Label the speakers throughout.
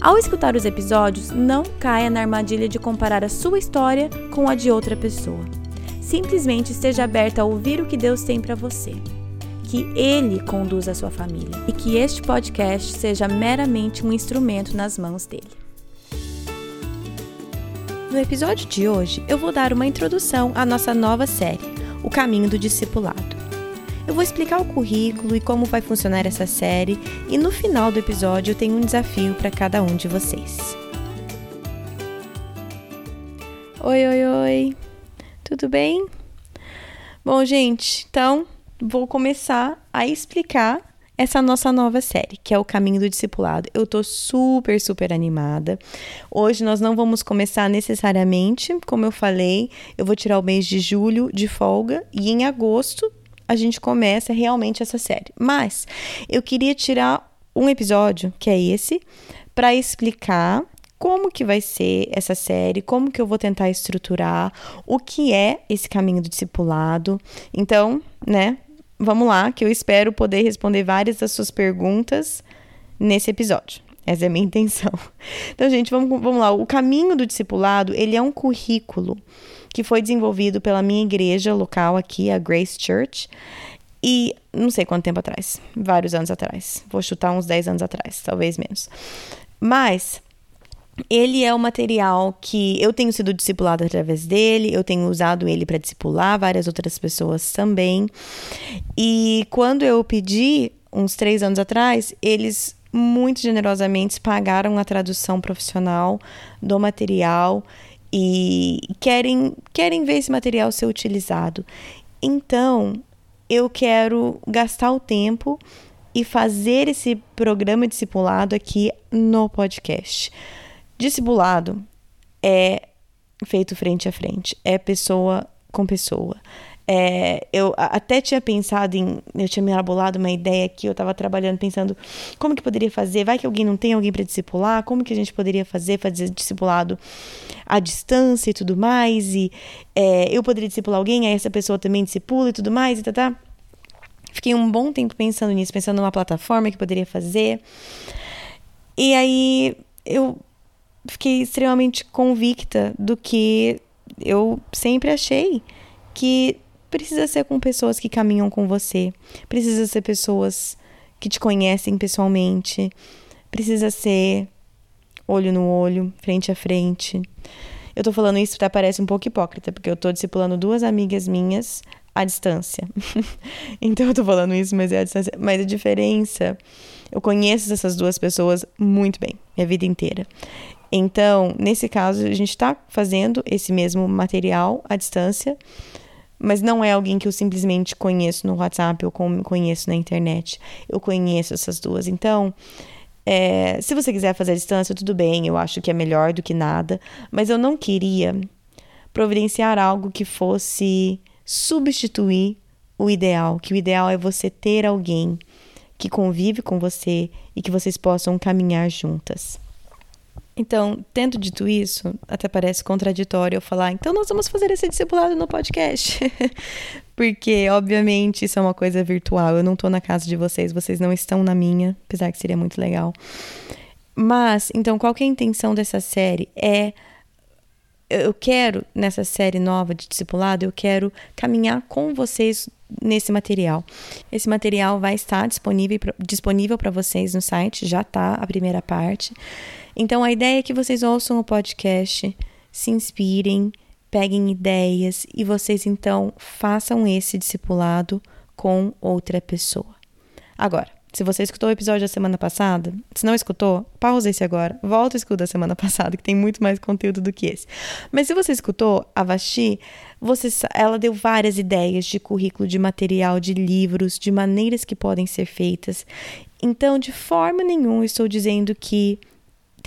Speaker 1: Ao escutar os episódios, não caia na armadilha de comparar a sua história com a de outra pessoa. Simplesmente esteja aberta a ouvir o que Deus tem para você. Que Ele conduza a sua família e que este podcast seja meramente um instrumento nas mãos dele. No episódio de hoje, eu vou dar uma introdução à nossa nova série, O Caminho do Discipulado. Eu vou explicar o currículo e como vai funcionar essa série, e no final do episódio eu tenho um desafio para cada um de vocês. Oi, oi, oi. Tudo bem? Bom, gente, então vou começar a explicar essa nossa nova série, que é o Caminho do Discipulado. Eu tô super, super animada. Hoje nós não vamos começar necessariamente, como eu falei, eu vou tirar o mês de julho de folga e em agosto a gente começa realmente essa série. Mas eu queria tirar um episódio, que é esse, para explicar como que vai ser essa série, como que eu vou tentar estruturar, o que é esse caminho do discipulado. Então, né, vamos lá, que eu espero poder responder várias das suas perguntas nesse episódio. Essa é a minha intenção. Então, gente, vamos, vamos lá. O caminho do discipulado, ele é um currículo que foi desenvolvido pela minha igreja local aqui, a Grace Church. E não sei quanto tempo atrás, vários anos atrás. Vou chutar uns 10 anos atrás, talvez menos. Mas ele é o material que eu tenho sido discipulado através dele, eu tenho usado ele para discipular várias outras pessoas também. E quando eu pedi, uns três anos atrás, eles muito generosamente pagaram a tradução profissional do material e querem, querem ver esse material ser utilizado. Então, eu quero gastar o tempo e fazer esse programa discipulado aqui no podcast. Discipulado é feito frente a frente, é pessoa com pessoa. É, eu até tinha pensado em. Eu tinha me elaborado uma ideia aqui, eu estava trabalhando, pensando como que poderia fazer. Vai que alguém não tem alguém para discipular, como que a gente poderia fazer, fazer discipulado à distância e tudo mais. E é, eu poderia discipular alguém, aí essa pessoa também discipula e tudo mais, e tá, tá. Fiquei um bom tempo pensando nisso, pensando numa plataforma que poderia fazer. E aí eu fiquei extremamente convicta do que eu sempre achei que precisa ser com pessoas que caminham com você, precisa ser pessoas que te conhecem pessoalmente, precisa ser olho no olho, frente a frente. Eu tô falando isso até parece um pouco hipócrita, porque eu tô discipulando duas amigas minhas à distância. então eu tô falando isso, mas é à distância. Mas a diferença, eu conheço essas duas pessoas muito bem, minha vida inteira. Então, nesse caso, a gente está fazendo esse mesmo material à distância, mas não é alguém que eu simplesmente conheço no WhatsApp ou conheço na internet. Eu conheço essas duas. Então, é, se você quiser fazer a distância, tudo bem, eu acho que é melhor do que nada, mas eu não queria providenciar algo que fosse substituir o ideal, que o ideal é você ter alguém que convive com você e que vocês possam caminhar juntas. Então, tendo dito isso, até parece contraditório eu falar, então nós vamos fazer esse discipulado no podcast. Porque, obviamente, isso é uma coisa virtual. Eu não estou na casa de vocês, vocês não estão na minha, apesar que seria muito legal. Mas, então, qual é a intenção dessa série? É. Eu quero, nessa série nova de discipulado, eu quero caminhar com vocês nesse material. Esse material vai estar disponível, disponível para vocês no site, já está a primeira parte. Então a ideia é que vocês ouçam o podcast, se inspirem, peguem ideias e vocês então façam esse discipulado com outra pessoa. Agora, se você escutou o episódio da semana passada, se não escutou, pausa esse agora, volta e escuta a semana passada, que tem muito mais conteúdo do que esse. Mas se você escutou, a Vashi, você, ela deu várias ideias de currículo, de material, de livros, de maneiras que podem ser feitas. Então, de forma nenhuma, estou dizendo que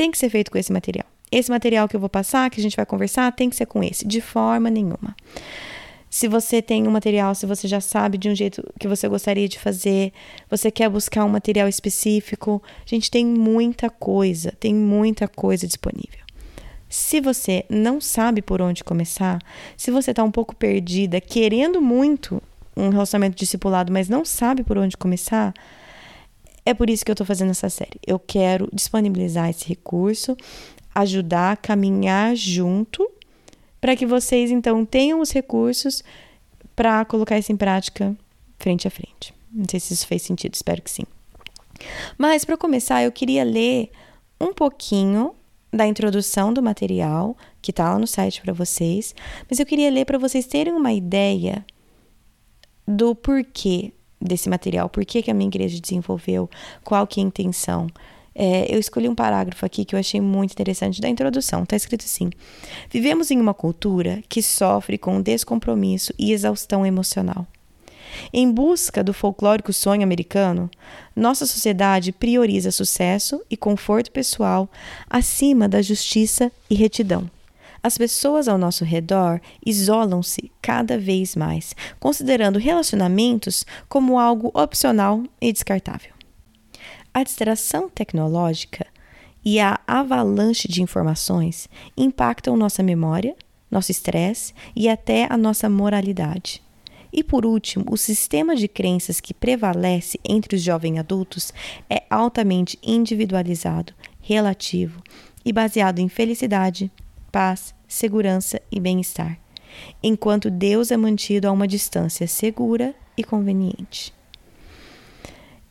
Speaker 1: tem que ser feito com esse material. esse material que eu vou passar, que a gente vai conversar, tem que ser com esse. De forma nenhuma. Se você tem um material, se você já sabe de um jeito que você gostaria de fazer, você quer buscar um material específico, a gente tem muita coisa, tem muita coisa disponível. Se você não sabe por onde começar, se você está um pouco perdida, querendo muito um relacionamento discipulado, mas não sabe por onde começar, é por isso que eu estou fazendo essa série. Eu quero disponibilizar esse recurso, ajudar a caminhar junto, para que vocês então tenham os recursos para colocar isso em prática frente a frente. Não sei se isso fez sentido, espero que sim. Mas para começar, eu queria ler um pouquinho da introdução do material que está lá no site para vocês, mas eu queria ler para vocês terem uma ideia do porquê desse material, por que, que a minha igreja desenvolveu, qual que é a intenção. É, eu escolhi um parágrafo aqui que eu achei muito interessante da introdução. Está escrito assim: Vivemos em uma cultura que sofre com descompromisso e exaustão emocional. Em busca do folclórico sonho americano, nossa sociedade prioriza sucesso e conforto pessoal acima da justiça e retidão. As pessoas ao nosso redor isolam-se cada vez mais, considerando relacionamentos como algo opcional e descartável. A distração tecnológica e a avalanche de informações impactam nossa memória, nosso estresse e até a nossa moralidade. E por último, o sistema de crenças que prevalece entre os jovens adultos é altamente individualizado, relativo e baseado em felicidade, paz, segurança e bem-estar, enquanto Deus é mantido a uma distância segura e conveniente.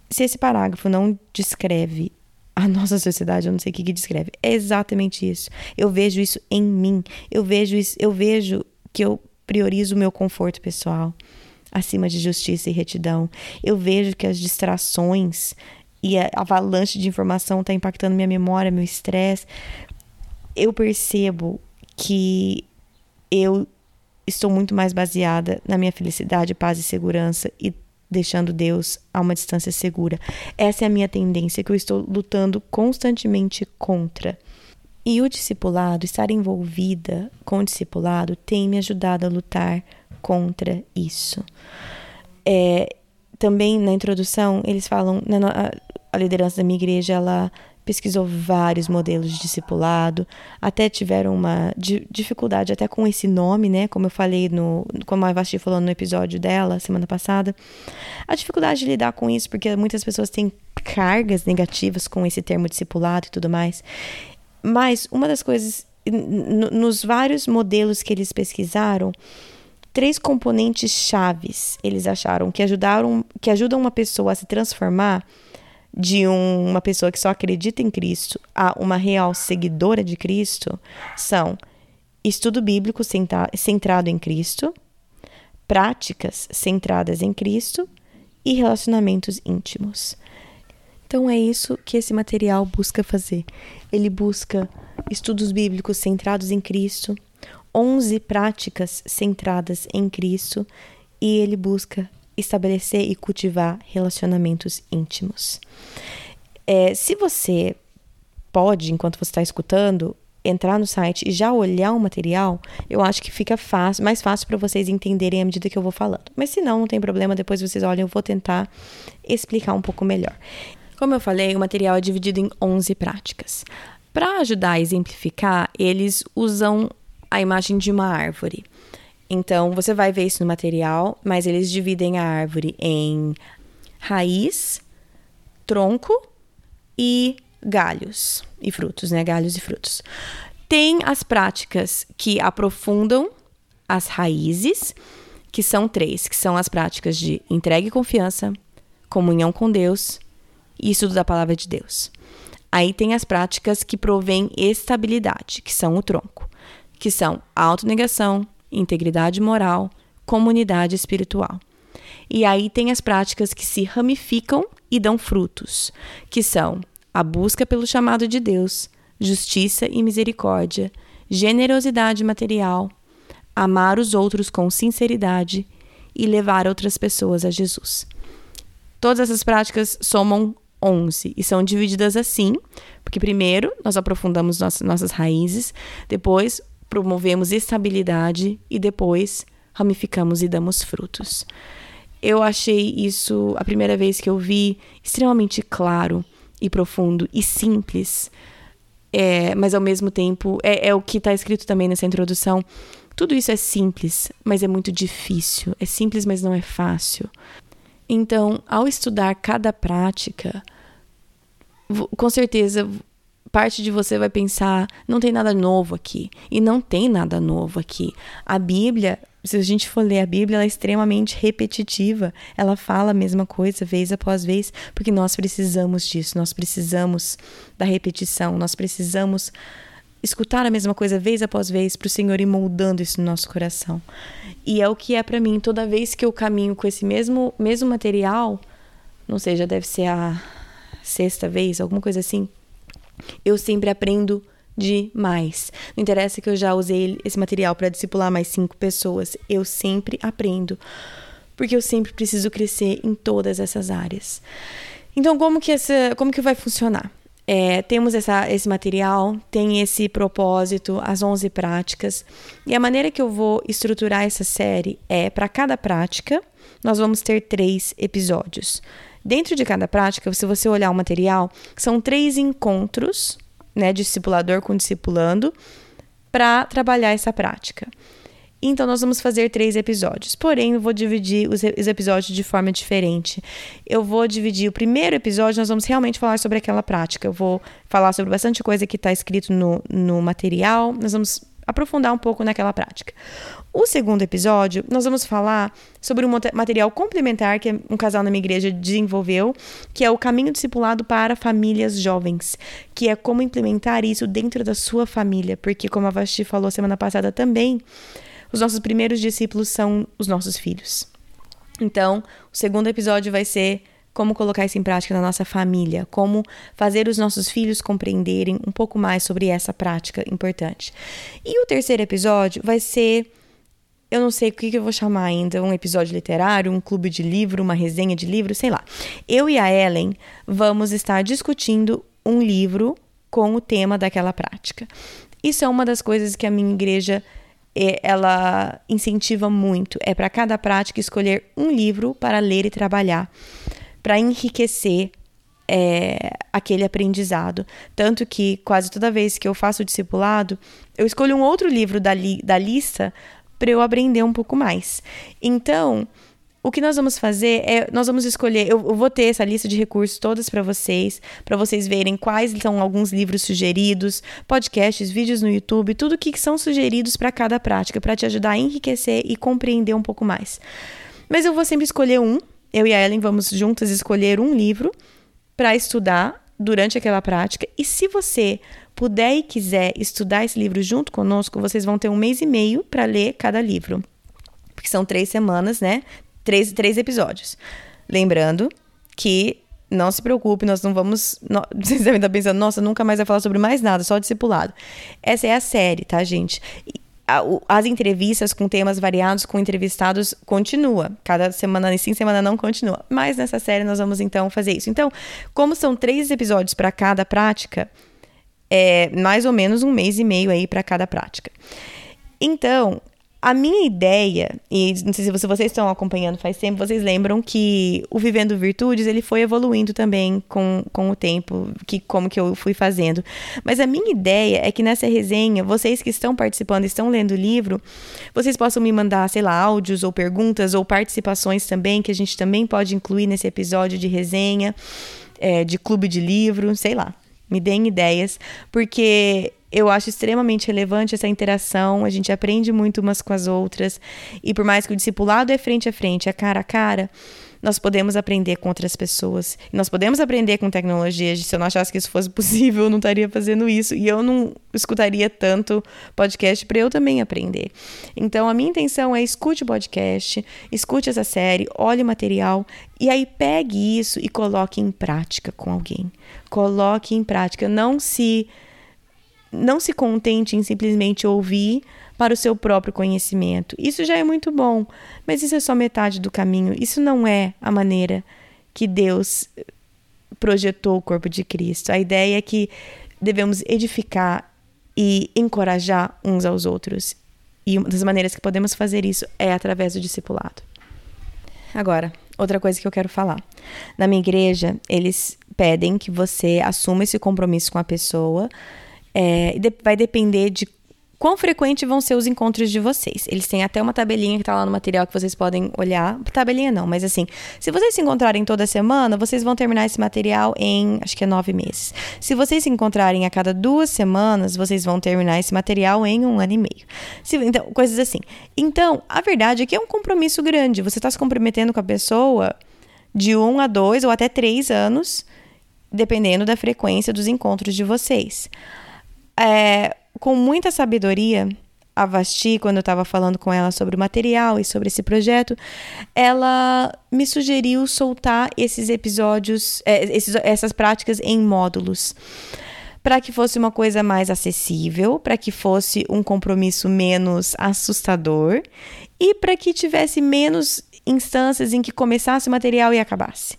Speaker 1: Se esse parágrafo não descreve a nossa sociedade, eu não sei o que, que descreve. É exatamente isso. Eu vejo isso em mim. Eu vejo isso, eu vejo que eu priorizo o meu conforto pessoal acima de justiça e retidão. Eu vejo que as distrações e a avalanche de informação está impactando minha memória, meu estresse. Eu percebo que eu estou muito mais baseada na minha felicidade, paz e segurança e deixando Deus a uma distância segura. Essa é a minha tendência que eu estou lutando constantemente contra. E o discipulado, estar envolvida com o discipulado, tem me ajudado a lutar contra isso. É, também na introdução, eles falam, na, a liderança da minha igreja, ela pesquisou vários modelos de discipulado, até tiveram uma dificuldade até com esse nome, né? Como eu falei no, como a Vasti falou no episódio dela semana passada, a dificuldade de lidar com isso, porque muitas pessoas têm cargas negativas com esse termo discipulado e tudo mais. Mas uma das coisas, nos vários modelos que eles pesquisaram, três componentes chaves eles acharam que ajudaram, que ajudam uma pessoa a se transformar de um, uma pessoa que só acredita em Cristo a uma real seguidora de Cristo são estudo bíblico centrado em Cristo, práticas centradas em Cristo e relacionamentos íntimos. Então é isso que esse material busca fazer. Ele busca estudos bíblicos centrados em Cristo, 11 práticas centradas em Cristo e ele busca estabelecer e cultivar relacionamentos íntimos. É, se você pode, enquanto você está escutando, entrar no site e já olhar o material, eu acho que fica fácil, mais fácil para vocês entenderem à medida que eu vou falando. Mas se não, não tem problema, depois vocês olham, eu vou tentar explicar um pouco melhor. Como eu falei, o material é dividido em 11 práticas. Para ajudar a exemplificar, eles usam a imagem de uma árvore. Então, você vai ver isso no material, mas eles dividem a árvore em raiz, tronco e galhos e frutos, né? Galhos e frutos. Tem as práticas que aprofundam as raízes, que são três, que são as práticas de entrega e confiança, comunhão com Deus e estudo da palavra de Deus. Aí tem as práticas que provêm estabilidade, que são o tronco, que são autonegação, integridade moral, comunidade espiritual. E aí tem as práticas que se ramificam e dão frutos, que são a busca pelo chamado de Deus, justiça e misericórdia, generosidade material, amar os outros com sinceridade e levar outras pessoas a Jesus. Todas essas práticas somam 11 e são divididas assim, porque primeiro nós aprofundamos nossas, nossas raízes, depois promovemos estabilidade e depois ramificamos e damos frutos. Eu achei isso, a primeira vez que eu vi, extremamente claro e profundo e simples, é, mas ao mesmo tempo, é, é o que está escrito também nessa introdução. Tudo isso é simples, mas é muito difícil. É simples, mas não é fácil. Então, ao estudar cada prática, com certeza parte de você vai pensar, não tem nada novo aqui. E não tem nada novo aqui. A Bíblia, se a gente for ler a Bíblia, ela é extremamente repetitiva. Ela fala a mesma coisa vez após vez, porque nós precisamos disso, nós precisamos da repetição, nós precisamos escutar a mesma coisa vez após vez para o Senhor ir moldando isso no nosso coração. E é o que é para mim toda vez que eu caminho com esse mesmo mesmo material, não sei, já deve ser a sexta vez, alguma coisa assim. Eu sempre aprendo demais. Não interessa que eu já usei esse material para discipular mais cinco pessoas, eu sempre aprendo, porque eu sempre preciso crescer em todas essas áreas. Então, como que essa, como que vai funcionar? É, temos essa, esse material, tem esse propósito, as 11 práticas. E a maneira que eu vou estruturar essa série é: para cada prática, nós vamos ter três episódios. Dentro de cada prática, se você olhar o material, são três encontros, né, discipulador com discipulando, para trabalhar essa prática. Então, nós vamos fazer três episódios. Porém, eu vou dividir os, os, episódios de forma diferente. Eu vou dividir o primeiro episódio, nós vamos realmente falar sobre aquela prática. Eu vou falar sobre bastante coisa que está escrito no, no material. Nós vamos aprofundar um pouco naquela prática. O segundo episódio, nós vamos falar sobre um material complementar que um casal na minha igreja desenvolveu, que é o caminho discipulado para famílias jovens, que é como implementar isso dentro da sua família, porque como a Vasti falou semana passada também, os nossos primeiros discípulos são os nossos filhos. Então, o segundo episódio vai ser como colocar isso em prática na nossa família, como fazer os nossos filhos compreenderem um pouco mais sobre essa prática importante. E o terceiro episódio vai ser eu não sei o que, eu vou chamar ainda, um episódio literário, um clube de livro, uma resenha de livro, sei lá. Eu e a Ellen vamos estar discutindo um livro com o tema daquela prática. Isso é uma das coisas que a minha igreja ela incentiva muito. É para cada prática escolher um livro para ler e trabalhar, para enriquecer é, aquele aprendizado. Tanto que quase toda vez que eu faço o discipulado, eu escolho um outro livro da, li da lista para eu aprender um pouco mais. Então, o que nós vamos fazer é, nós vamos escolher, eu, eu vou ter essa lista de recursos todas para vocês, para vocês verem quais são alguns livros sugeridos, podcasts, vídeos no YouTube, tudo que são sugeridos para cada prática, para te ajudar a enriquecer e compreender um pouco mais. Mas eu vou sempre escolher um, eu e a Ellen vamos juntas escolher um livro para estudar durante aquela prática, e se você puder e quiser estudar esse livro junto conosco, vocês vão ter um mês e meio para ler cada livro porque são três semanas, né? três, três episódios. Lembrando que não se preocupe, nós não vamos. Não, vocês devem estar pensando, nossa, nunca mais vai falar sobre mais nada, só discipulado. Essa é a série, tá, gente? As entrevistas com temas variados com entrevistados continua. Cada semana sim, semana não continua. Mas nessa série nós vamos então fazer isso. Então, como são três episódios para cada prática, é mais ou menos um mês e meio aí para cada prática. Então, a minha ideia, e não sei se vocês estão acompanhando faz tempo, vocês lembram que o Vivendo Virtudes, ele foi evoluindo também com, com o tempo, que como que eu fui fazendo. Mas a minha ideia é que nessa resenha, vocês que estão participando, estão lendo o livro, vocês possam me mandar, sei lá, áudios ou perguntas ou participações também, que a gente também pode incluir nesse episódio de resenha, é, de clube de livro, sei lá. Me deem ideias, porque eu acho extremamente relevante essa interação, a gente aprende muito umas com as outras, e por mais que o discipulado é frente a frente, é cara a cara, nós podemos aprender com outras pessoas. E nós podemos aprender com tecnologia. Se eu não achasse que isso fosse possível, eu não estaria fazendo isso. E eu não escutaria tanto podcast para eu também aprender. Então, a minha intenção é escute o podcast, escute essa série, olhe o material e aí pegue isso e coloque em prática com alguém. Coloque em prática. Não se não se contente em simplesmente ouvir para o seu próprio conhecimento. Isso já é muito bom, mas isso é só metade do caminho. Isso não é a maneira que Deus projetou o corpo de Cristo. A ideia é que devemos edificar e encorajar uns aos outros. E uma das maneiras que podemos fazer isso é através do discipulado. Agora, outra coisa que eu quero falar. Na minha igreja, eles pedem que você assuma esse compromisso com a pessoa. É, vai depender de quão frequente vão ser os encontros de vocês. Eles têm até uma tabelinha que tá lá no material que vocês podem olhar. Tabelinha não, mas assim, se vocês se encontrarem toda semana, vocês vão terminar esse material em, acho que é nove meses. Se vocês se encontrarem a cada duas semanas, vocês vão terminar esse material em um ano e meio. Se, então, coisas assim. Então, a verdade é que é um compromisso grande. Você está se comprometendo com a pessoa de um a dois ou até três anos, dependendo da frequência dos encontros de vocês. É, com muita sabedoria, a Vasti, quando eu estava falando com ela sobre o material e sobre esse projeto, ela me sugeriu soltar esses episódios, é, esses, essas práticas em módulos. Para que fosse uma coisa mais acessível, para que fosse um compromisso menos assustador e para que tivesse menos instâncias em que começasse o material e acabasse.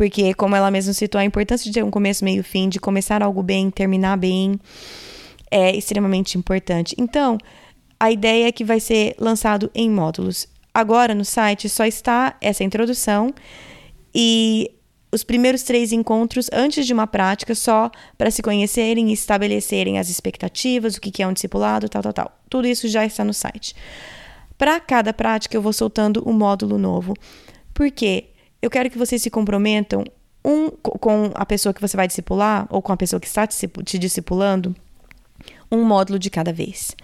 Speaker 1: Porque, como ela mesma citou, a importância de ter um começo, meio, fim, de começar algo bem, terminar bem é extremamente importante. Então, a ideia é que vai ser lançado em módulos. Agora no site só está essa introdução e os primeiros três encontros antes de uma prática só para se conhecerem e estabelecerem as expectativas, o que é um discipulado, tal, tal, tal. Tudo isso já está no site. Para cada prática eu vou soltando um módulo novo. Porque eu quero que vocês se comprometam um com a pessoa que você vai discipular ou com a pessoa que está te discipulando um módulo de cada vez.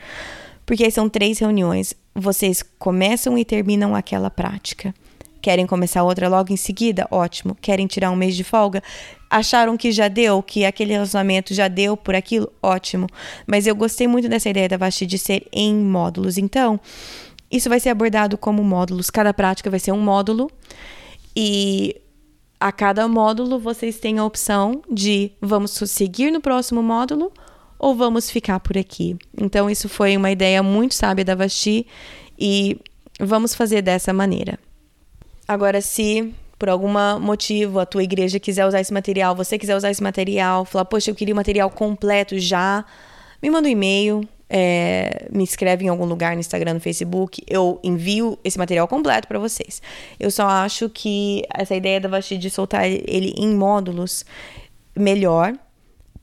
Speaker 1: Porque aí são três reuniões, vocês começam e terminam aquela prática. Querem começar outra logo em seguida? Ótimo. Querem tirar um mês de folga? Acharam que já deu, que aquele relacionamento já deu por aquilo? Ótimo. Mas eu gostei muito dessa ideia da Vasti de ser em módulos. Então, isso vai ser abordado como módulos. Cada prática vai ser um módulo. E a cada módulo vocês têm a opção de vamos seguir no próximo módulo ou vamos ficar por aqui? Então, isso foi uma ideia muito sábia da Vasti e vamos fazer dessa maneira. Agora, se por algum motivo a tua igreja quiser usar esse material, você quiser usar esse material, falar, poxa, eu queria o material completo já, me manda um e-mail, é, me escreve em algum lugar no Instagram, no Facebook, eu envio esse material completo para vocês. Eu só acho que essa ideia da Vasti de soltar ele em módulos melhor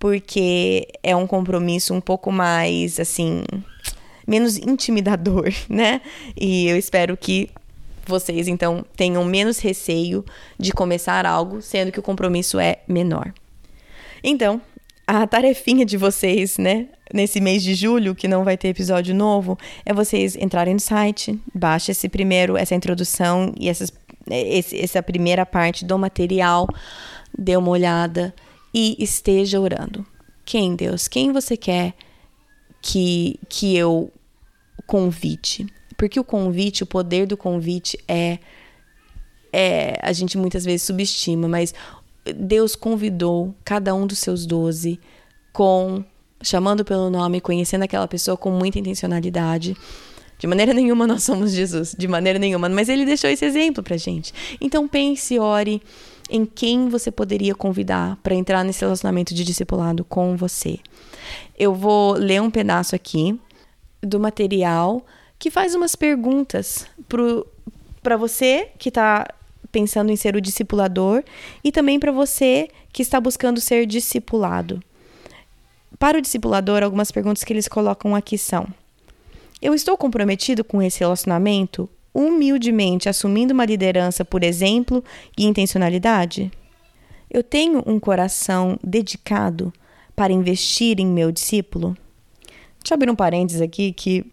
Speaker 1: porque é um compromisso um pouco mais, assim, menos intimidador, né? E eu espero que vocês, então, tenham menos receio de começar algo, sendo que o compromisso é menor. Então, a tarefinha de vocês, né, nesse mês de julho, que não vai ter episódio novo, é vocês entrarem no site, baixa esse primeiro, essa introdução e essas, esse, essa primeira parte do material, dê uma olhada e esteja orando. Quem, Deus? Quem você quer que, que eu convite? Porque o convite, o poder do convite é, é. A gente muitas vezes subestima, mas Deus convidou cada um dos seus doze com. chamando pelo nome, conhecendo aquela pessoa com muita intencionalidade. De maneira nenhuma nós somos Jesus, de maneira nenhuma, mas ele deixou esse exemplo pra gente. Então pense, ore em quem você poderia convidar para entrar nesse relacionamento de discipulado com você. Eu vou ler um pedaço aqui do material que faz umas perguntas para você que está pensando em ser o discipulador e também para você que está buscando ser discipulado. Para o discipulador, algumas perguntas que eles colocam aqui são: Eu estou comprometido com esse relacionamento? humildemente assumindo uma liderança por exemplo e intencionalidade? Eu tenho um coração dedicado para investir em meu discípulo? Deixa eu abrir um parênteses aqui que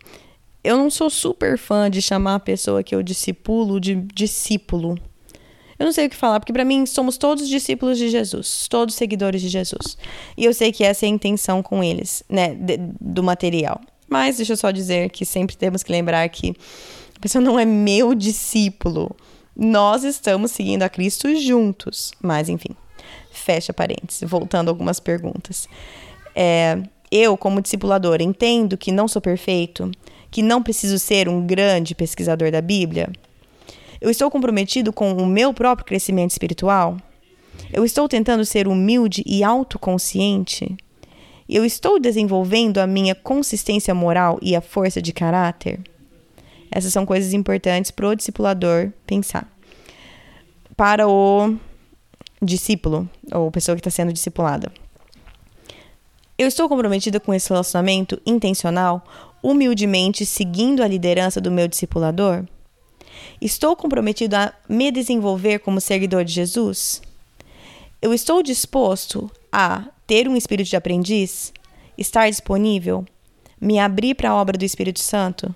Speaker 1: eu não sou super fã de chamar a pessoa que eu discipulo de discípulo. Eu não sei o que falar, porque para mim somos todos discípulos de Jesus, todos seguidores de Jesus. E eu sei que essa é a intenção com eles, né, de, do material. Mas deixa eu só dizer que sempre temos que lembrar que a pessoa não é meu discípulo. Nós estamos seguindo a Cristo juntos. Mas, enfim, fecha parênteses, voltando a algumas perguntas. É, eu, como discipulador, entendo que não sou perfeito, que não preciso ser um grande pesquisador da Bíblia. Eu estou comprometido com o meu próprio crescimento espiritual. Eu estou tentando ser humilde e autoconsciente? Eu estou desenvolvendo a minha consistência moral e a força de caráter? Essas são coisas importantes para o discipulador pensar. Para o discípulo, ou pessoa que está sendo discipulada. Eu estou comprometida com esse relacionamento intencional, humildemente seguindo a liderança do meu discipulador? Estou comprometido a me desenvolver como seguidor de Jesus? Eu estou disposto a ter um espírito de aprendiz? Estar disponível? Me abrir para a obra do Espírito Santo?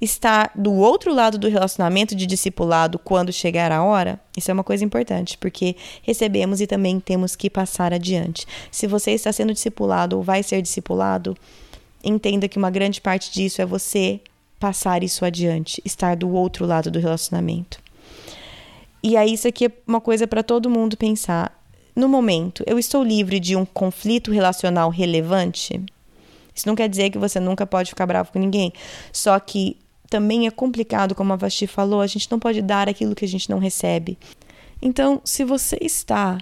Speaker 1: estar do outro lado do relacionamento de discipulado quando chegar a hora, isso é uma coisa importante, porque recebemos e também temos que passar adiante. Se você está sendo discipulado ou vai ser discipulado, entenda que uma grande parte disso é você passar isso adiante, estar do outro lado do relacionamento. E aí isso aqui é uma coisa para todo mundo pensar. No momento, eu estou livre de um conflito relacional relevante? Isso não quer dizer que você nunca pode ficar bravo com ninguém. Só que também é complicado, como a Vasti falou, a gente não pode dar aquilo que a gente não recebe. Então, se você está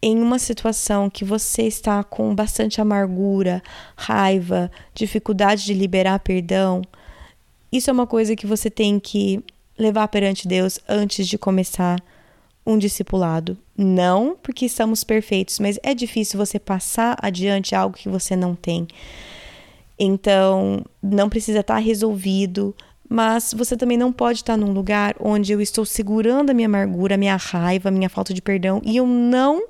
Speaker 1: em uma situação que você está com bastante amargura, raiva, dificuldade de liberar perdão, isso é uma coisa que você tem que levar perante Deus antes de começar um discipulado. Não porque estamos perfeitos, mas é difícil você passar adiante algo que você não tem. Então, não precisa estar resolvido, mas você também não pode estar num lugar onde eu estou segurando a minha amargura, a minha raiva, a minha falta de perdão e eu não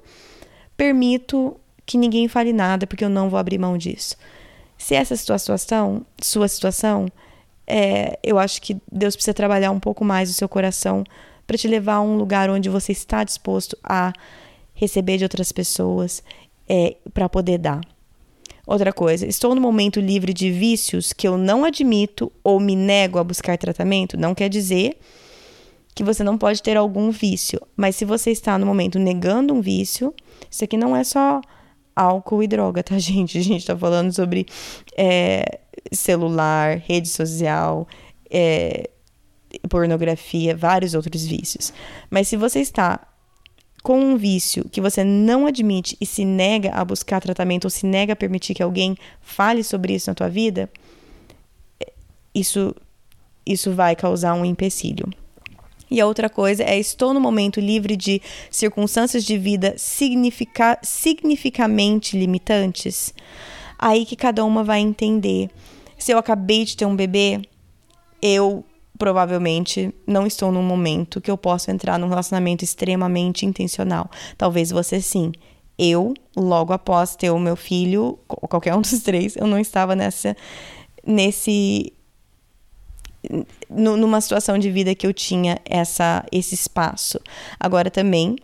Speaker 1: permito que ninguém fale nada porque eu não vou abrir mão disso. Se essa é situação, sua situação, é, eu acho que Deus precisa trabalhar um pouco mais o seu coração para te levar a um lugar onde você está disposto a receber de outras pessoas é, para poder dar. Outra coisa, estou no momento livre de vícios que eu não admito ou me nego a buscar tratamento, não quer dizer que você não pode ter algum vício, mas se você está no momento negando um vício, isso aqui não é só álcool e droga, tá, gente? A gente está falando sobre é, celular, rede social, é, pornografia, vários outros vícios. Mas se você está com um vício que você não admite e se nega a buscar tratamento ou se nega a permitir que alguém fale sobre isso na tua vida, isso isso vai causar um empecilho. E a outra coisa é estou no momento livre de circunstâncias de vida significa, significamente limitantes. Aí que cada uma vai entender. Se eu acabei de ter um bebê, eu provavelmente não estou num momento que eu possa entrar num relacionamento extremamente intencional. Talvez você sim. Eu, logo após ter o meu filho, qualquer um dos três, eu não estava nessa nesse numa situação de vida que eu tinha essa esse espaço. Agora também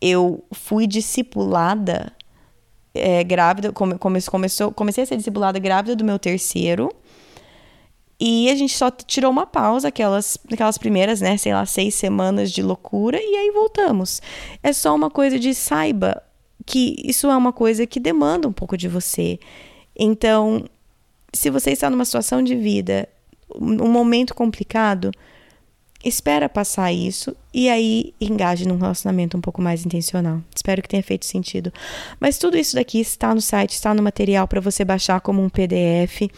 Speaker 1: eu fui discipulada é, grávida, come, começou, comecei a ser discipulada grávida do meu terceiro e a gente só tirou uma pausa, aquelas, aquelas primeiras, né, sei lá, seis semanas de loucura, e aí voltamos. É só uma coisa de saiba que isso é uma coisa que demanda um pouco de você. Então, se você está numa situação de vida, um momento complicado, espera passar isso e aí engaje num relacionamento um pouco mais intencional. Espero que tenha feito sentido. Mas tudo isso daqui está no site, está no material para você baixar como um PDF.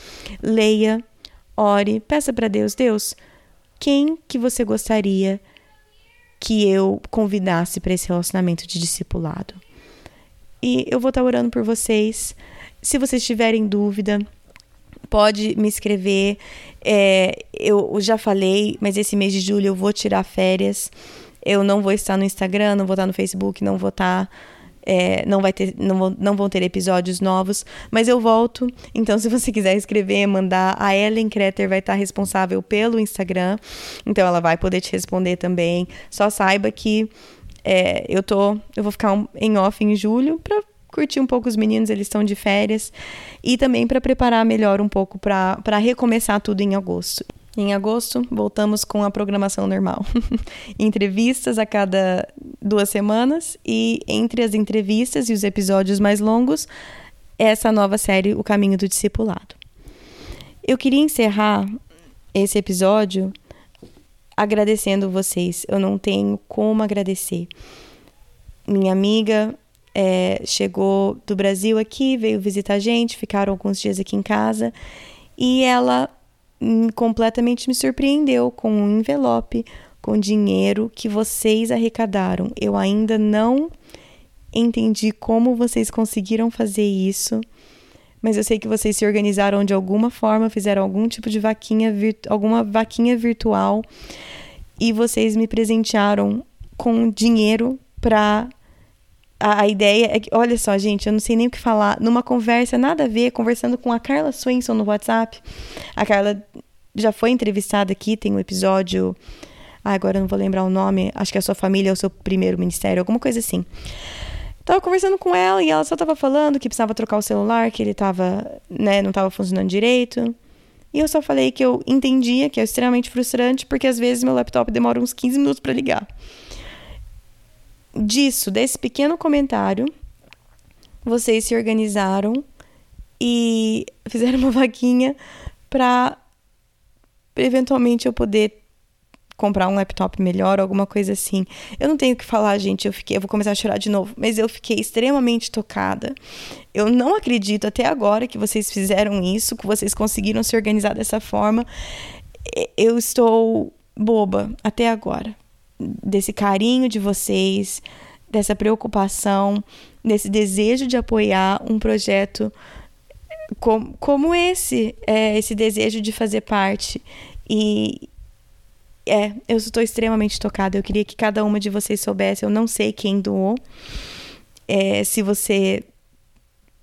Speaker 1: Leia, ore, peça para Deus, Deus, quem que você gostaria que eu convidasse para esse relacionamento de discipulado? E eu vou estar orando por vocês. Se vocês tiverem dúvida, pode me escrever. É, eu já falei, mas esse mês de julho eu vou tirar férias. Eu não vou estar no Instagram, não vou estar no Facebook, não vou estar é, não, vai ter, não, não vão ter episódios novos, mas eu volto. Então, se você quiser escrever, mandar, a Ellen Kreter vai estar responsável pelo Instagram. Então, ela vai poder te responder também. Só saiba que é, eu tô, eu vou ficar em off em julho curtir um pouco os meninos, eles estão de férias, e também para preparar melhor um pouco para recomeçar tudo em agosto. Em agosto, voltamos com a programação normal. entrevistas a cada duas semanas e entre as entrevistas e os episódios mais longos, essa nova série, O Caminho do Discipulado. Eu queria encerrar esse episódio agradecendo vocês. Eu não tenho como agradecer. minha amiga é, chegou do Brasil aqui, veio visitar a gente, ficaram alguns dias aqui em casa e ela hum, completamente me surpreendeu com um envelope com dinheiro que vocês arrecadaram. Eu ainda não entendi como vocês conseguiram fazer isso, mas eu sei que vocês se organizaram de alguma forma, fizeram algum tipo de vaquinha, alguma vaquinha virtual e vocês me presentearam com dinheiro para a, a, ideia é que, olha só, gente, eu não sei nem o que falar. Numa conversa, nada a ver, conversando com a Carla Swenson no WhatsApp. A Carla já foi entrevistada aqui, tem um episódio. Ah, agora eu não vou lembrar o nome. Acho que é a sua família é o seu primeiro ministério, alguma coisa assim. Tava conversando com ela e ela só tava falando que precisava trocar o celular, que ele tava, né, não tava funcionando direito. E eu só falei que eu entendia que é extremamente frustrante, porque às vezes meu laptop demora uns 15 minutos para ligar disso, desse pequeno comentário, vocês se organizaram e fizeram uma vaquinha para eventualmente eu poder comprar um laptop melhor, alguma coisa assim. Eu não tenho o que falar, gente. Eu fiquei, eu vou começar a chorar de novo, mas eu fiquei extremamente tocada. Eu não acredito até agora que vocês fizeram isso, que vocês conseguiram se organizar dessa forma. Eu estou boba até agora desse carinho de vocês, dessa preocupação, desse desejo de apoiar um projeto como, como esse, é, esse desejo de fazer parte. E é, eu estou extremamente tocada. Eu queria que cada uma de vocês soubesse. Eu não sei quem doou. É, se você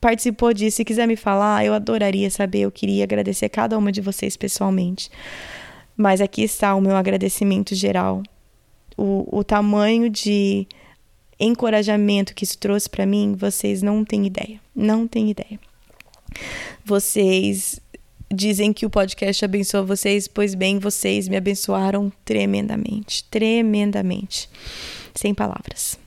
Speaker 1: participou disso e quiser me falar, eu adoraria saber. Eu queria agradecer cada uma de vocês pessoalmente. Mas aqui está o meu agradecimento geral o, o tamanho de encorajamento que isso trouxe para mim, vocês não têm ideia. Não têm ideia. Vocês dizem que o podcast abençoa vocês, pois bem, vocês me abençoaram tremendamente, tremendamente. Sem palavras.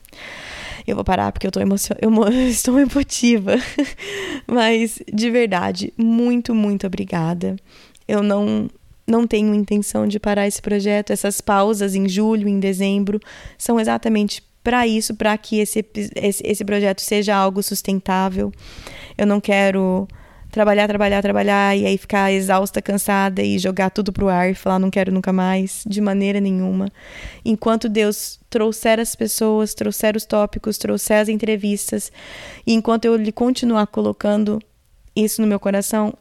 Speaker 1: Eu vou parar porque eu, tô emocion... eu estou emotiva. Mas, de verdade, muito, muito obrigada. Eu não não tenho intenção de parar esse projeto. Essas pausas em julho, em dezembro, são exatamente para isso, para que esse, esse, esse projeto seja algo sustentável. Eu não quero trabalhar, trabalhar, trabalhar e aí ficar exausta, cansada e jogar tudo pro ar e falar não quero nunca mais, de maneira nenhuma. Enquanto Deus trouxer as pessoas, trouxer os tópicos, trouxer as entrevistas, e enquanto eu lhe continuar colocando isso no meu coração,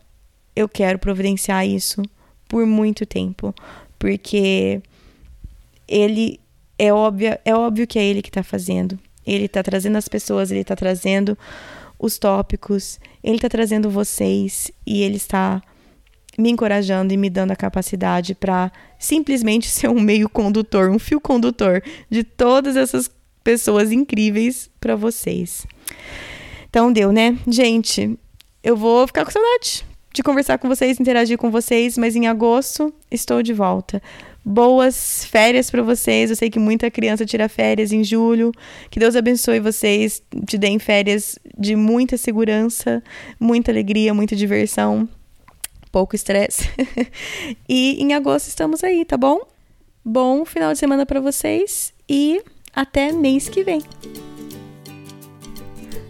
Speaker 1: eu quero providenciar isso por muito tempo, porque ele é óbvio, é óbvio que é ele que está fazendo. Ele está trazendo as pessoas, ele está trazendo os tópicos, ele está trazendo vocês e ele está me encorajando e me dando a capacidade para simplesmente ser um meio condutor, um fio condutor de todas essas pessoas incríveis para vocês. Então deu, né? Gente, eu vou ficar com saudade de conversar com vocês, interagir com vocês, mas em agosto estou de volta. Boas férias para vocês. Eu sei que muita criança tira férias em julho. Que Deus abençoe vocês, te deem férias de muita segurança, muita alegria, muita diversão, pouco estresse. e em agosto estamos aí, tá bom? Bom final de semana para vocês e até mês que vem.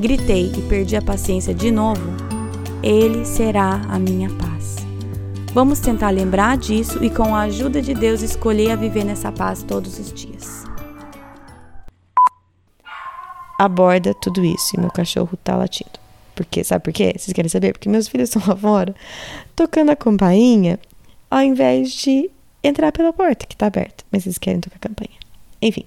Speaker 1: gritei e perdi a paciência de novo, Ele será a minha paz. Vamos tentar lembrar disso e, com a ajuda de Deus, escolher a viver nessa paz todos os dias. Aborda tudo isso e meu cachorro tá latindo. Porque, sabe por quê? Vocês querem saber? Porque meus filhos estão lá fora tocando a campainha ao invés de entrar pela porta que tá aberta. Mas eles querem tocar a campainha. Enfim.